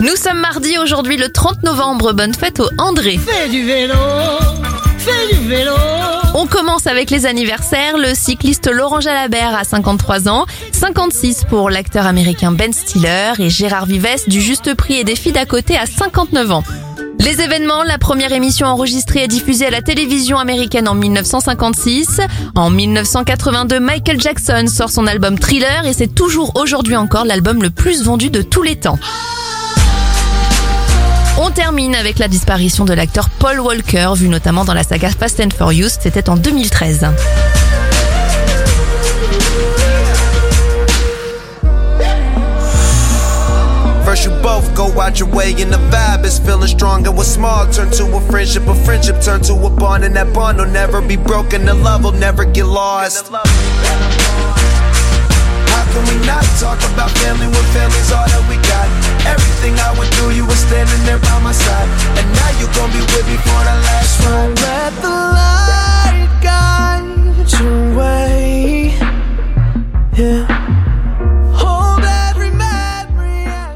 Nous sommes mardi aujourd'hui le 30 novembre. Bonne fête au André. Fais du vélo, fais du vélo. On commence avec les anniversaires. Le cycliste Laurent Jalabert a 53 ans, 56 pour l'acteur américain Ben Stiller et Gérard Vives du Juste Prix et des filles d'à côté à 59 ans. Les événements, la première émission enregistrée et diffusée à la télévision américaine en 1956. En 1982, Michael Jackson sort son album Thriller et c'est toujours aujourd'hui encore l'album le plus vendu de tous les temps. On termine avec la disparition de l'acteur Paul Walker, vu notamment dans la saga Fast and Furious, c'était en 2013. First you both go out your way and the vibe is feeling strong and what's small turn to a friendship, a friendship turn to a bond and that bond will never be broken, the love will never get lost. How can we not talk about family when family's all Yeah.